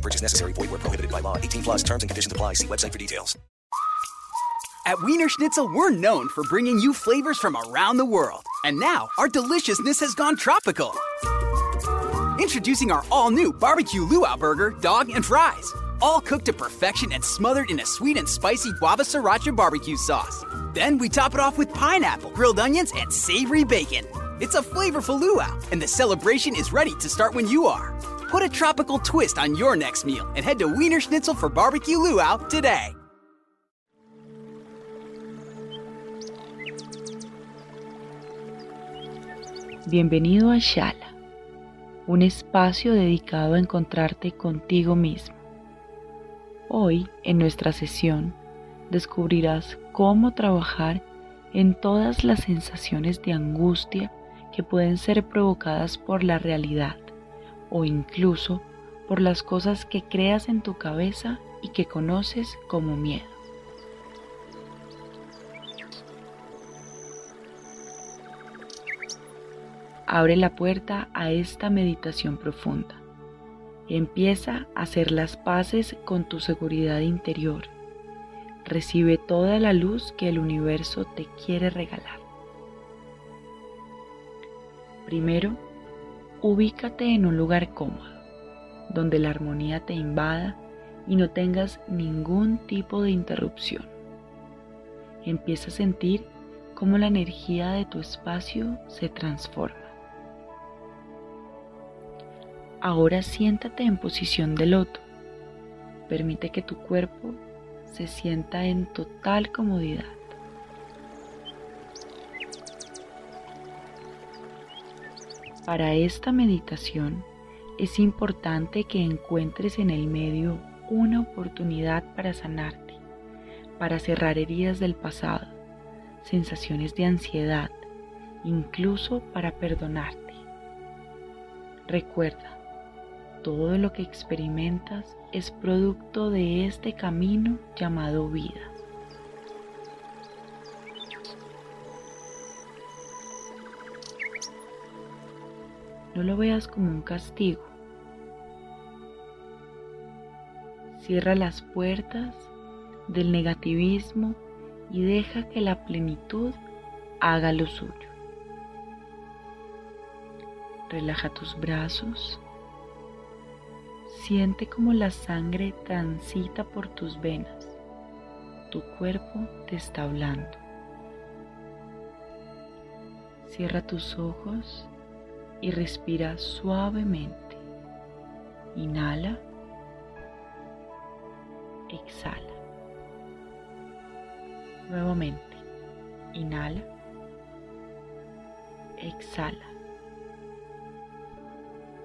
Purchase necessary. Void where prohibited by law. 18 plus terms and conditions apply. See website for details. At Wiener Schnitzel, we're known for bringing you flavors from around the world. And now, our deliciousness has gone tropical. Introducing our all-new barbecue luau burger, dog, and fries. All cooked to perfection and smothered in a sweet and spicy guava sriracha barbecue sauce. Then we top it off with pineapple, grilled onions, and savory bacon. It's a flavorful luau, and the celebration is ready to start when you are. Put a tropical twist on your next meal and head to Wiener Schnitzel for barbecue luau today. Bienvenido a Shala, un espacio dedicado a encontrarte contigo mismo. Hoy, en nuestra sesión, descubrirás cómo trabajar en todas las sensaciones de angustia que pueden ser provocadas por la realidad o incluso por las cosas que creas en tu cabeza y que conoces como miedo. Abre la puerta a esta meditación profunda. Empieza a hacer las paces con tu seguridad interior. Recibe toda la luz que el universo te quiere regalar. Primero, ubícate en un lugar cómodo, donde la armonía te invada y no tengas ningún tipo de interrupción. Empieza a sentir cómo la energía de tu espacio se transforma. Ahora siéntate en posición de loto. Permite que tu cuerpo se sienta en total comodidad. Para esta meditación es importante que encuentres en el medio una oportunidad para sanarte, para cerrar heridas del pasado, sensaciones de ansiedad, incluso para perdonarte. Recuerda, todo lo que experimentas es producto de este camino llamado vida. No lo veas como un castigo. Cierra las puertas del negativismo y deja que la plenitud haga lo suyo. Relaja tus brazos. Siente como la sangre transita por tus venas. Tu cuerpo te está hablando. Cierra tus ojos y respira suavemente. Inhala. Exhala. Nuevamente. Inhala. Exhala.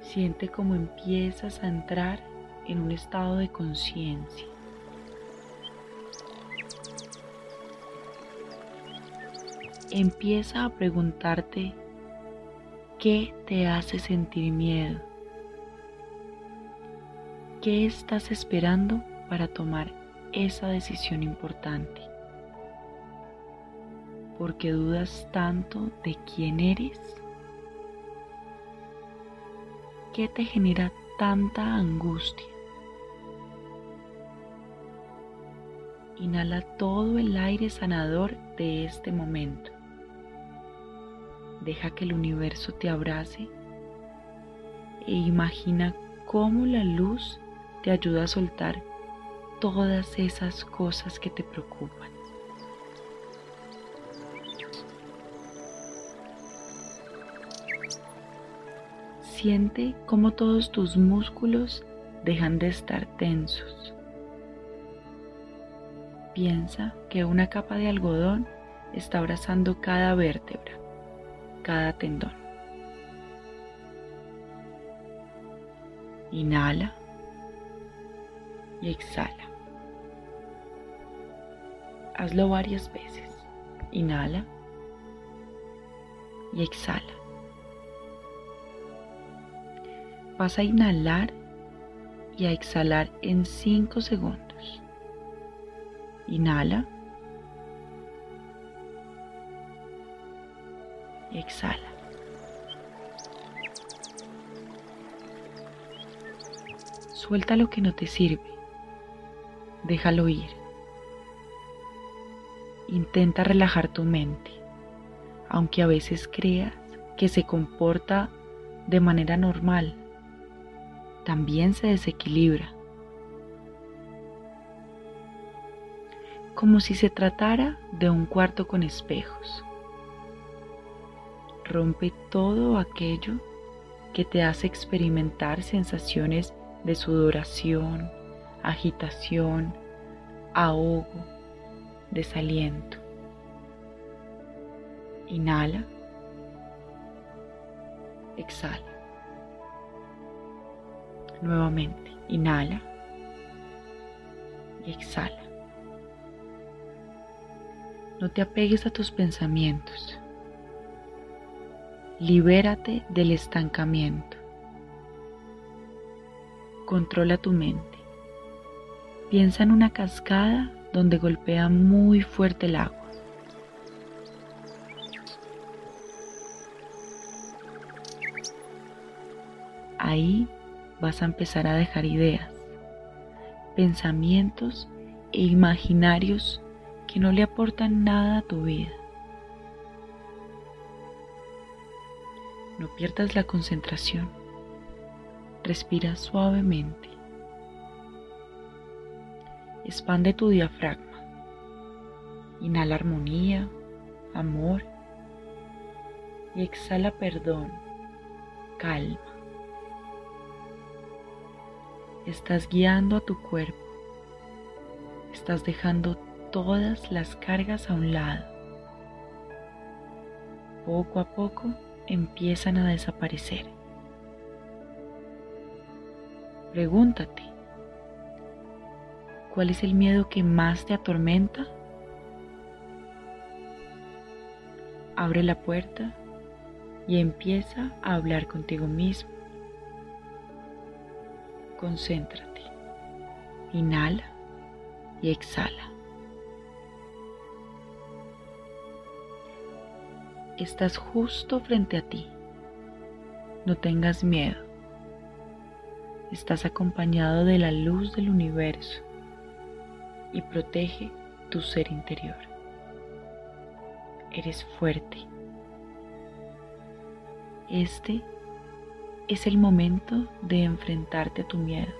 Siente cómo empiezas a entrar en un estado de conciencia. Empieza a preguntarte ¿Qué te hace sentir miedo? ¿Qué estás esperando para tomar esa decisión importante? ¿Por qué dudas tanto de quién eres? ¿Qué te genera tanta angustia? Inhala todo el aire sanador de este momento. Deja que el universo te abrace e imagina cómo la luz te ayuda a soltar todas esas cosas que te preocupan. Siente cómo todos tus músculos dejan de estar tensos. Piensa que una capa de algodón está abrazando cada vértebra cada tendón. Inhala y exhala. Hazlo varias veces. Inhala y exhala. Vas a inhalar y a exhalar en 5 segundos. Inhala exhala. Suelta lo que no te sirve. Déjalo ir. Intenta relajar tu mente, aunque a veces creas que se comporta de manera normal. También se desequilibra. Como si se tratara de un cuarto con espejos. Rompe todo aquello que te hace experimentar sensaciones de sudoración, agitación, ahogo, desaliento. Inhala. Exhala. Nuevamente. Inhala. Y exhala. No te apegues a tus pensamientos. Libérate del estancamiento. Controla tu mente. Piensa en una cascada donde golpea muy fuerte el agua. Ahí vas a empezar a dejar ideas, pensamientos e imaginarios que no le aportan nada a tu vida. No pierdas la concentración. Respira suavemente. Expande tu diafragma. Inhala armonía, amor y exhala perdón, calma. Estás guiando a tu cuerpo. Estás dejando todas las cargas a un lado. Poco a poco empiezan a desaparecer. Pregúntate, ¿cuál es el miedo que más te atormenta? Abre la puerta y empieza a hablar contigo mismo. Concéntrate. Inhala y exhala. Estás justo frente a ti. No tengas miedo. Estás acompañado de la luz del universo y protege tu ser interior. Eres fuerte. Este es el momento de enfrentarte a tu miedo.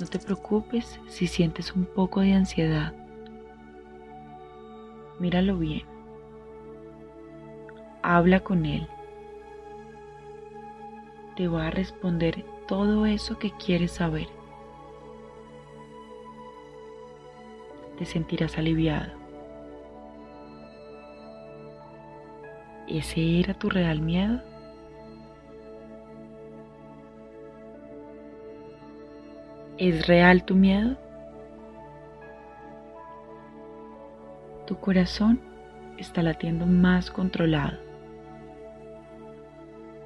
No te preocupes si sientes un poco de ansiedad. Míralo bien. Habla con él. Te va a responder todo eso que quieres saber. Te sentirás aliviado. ¿Ese era tu real miedo? ¿Es real tu miedo? Tu corazón está latiendo más controlado.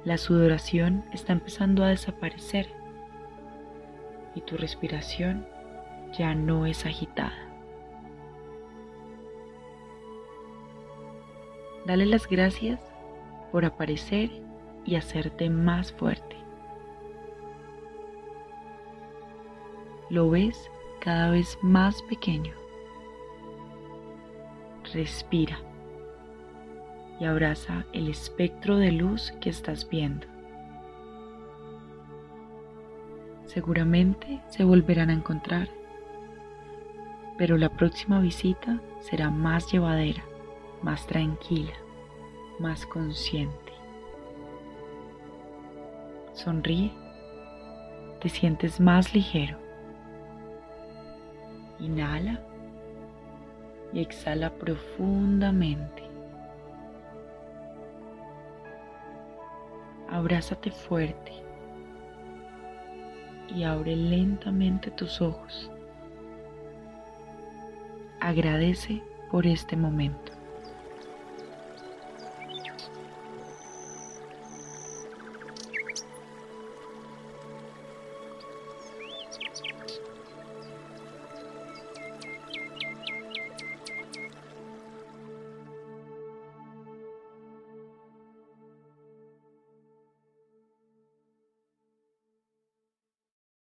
La sudoración está empezando a desaparecer y tu respiración ya no es agitada. Dale las gracias por aparecer y hacerte más fuerte. Lo ves cada vez más pequeño respira y abraza el espectro de luz que estás viendo. Seguramente se volverán a encontrar, pero la próxima visita será más llevadera, más tranquila, más consciente. Sonríe, te sientes más ligero. Inhala y exhala profundamente. Abrázate fuerte. y abre lentamente tus ojos. Agradece por este momento.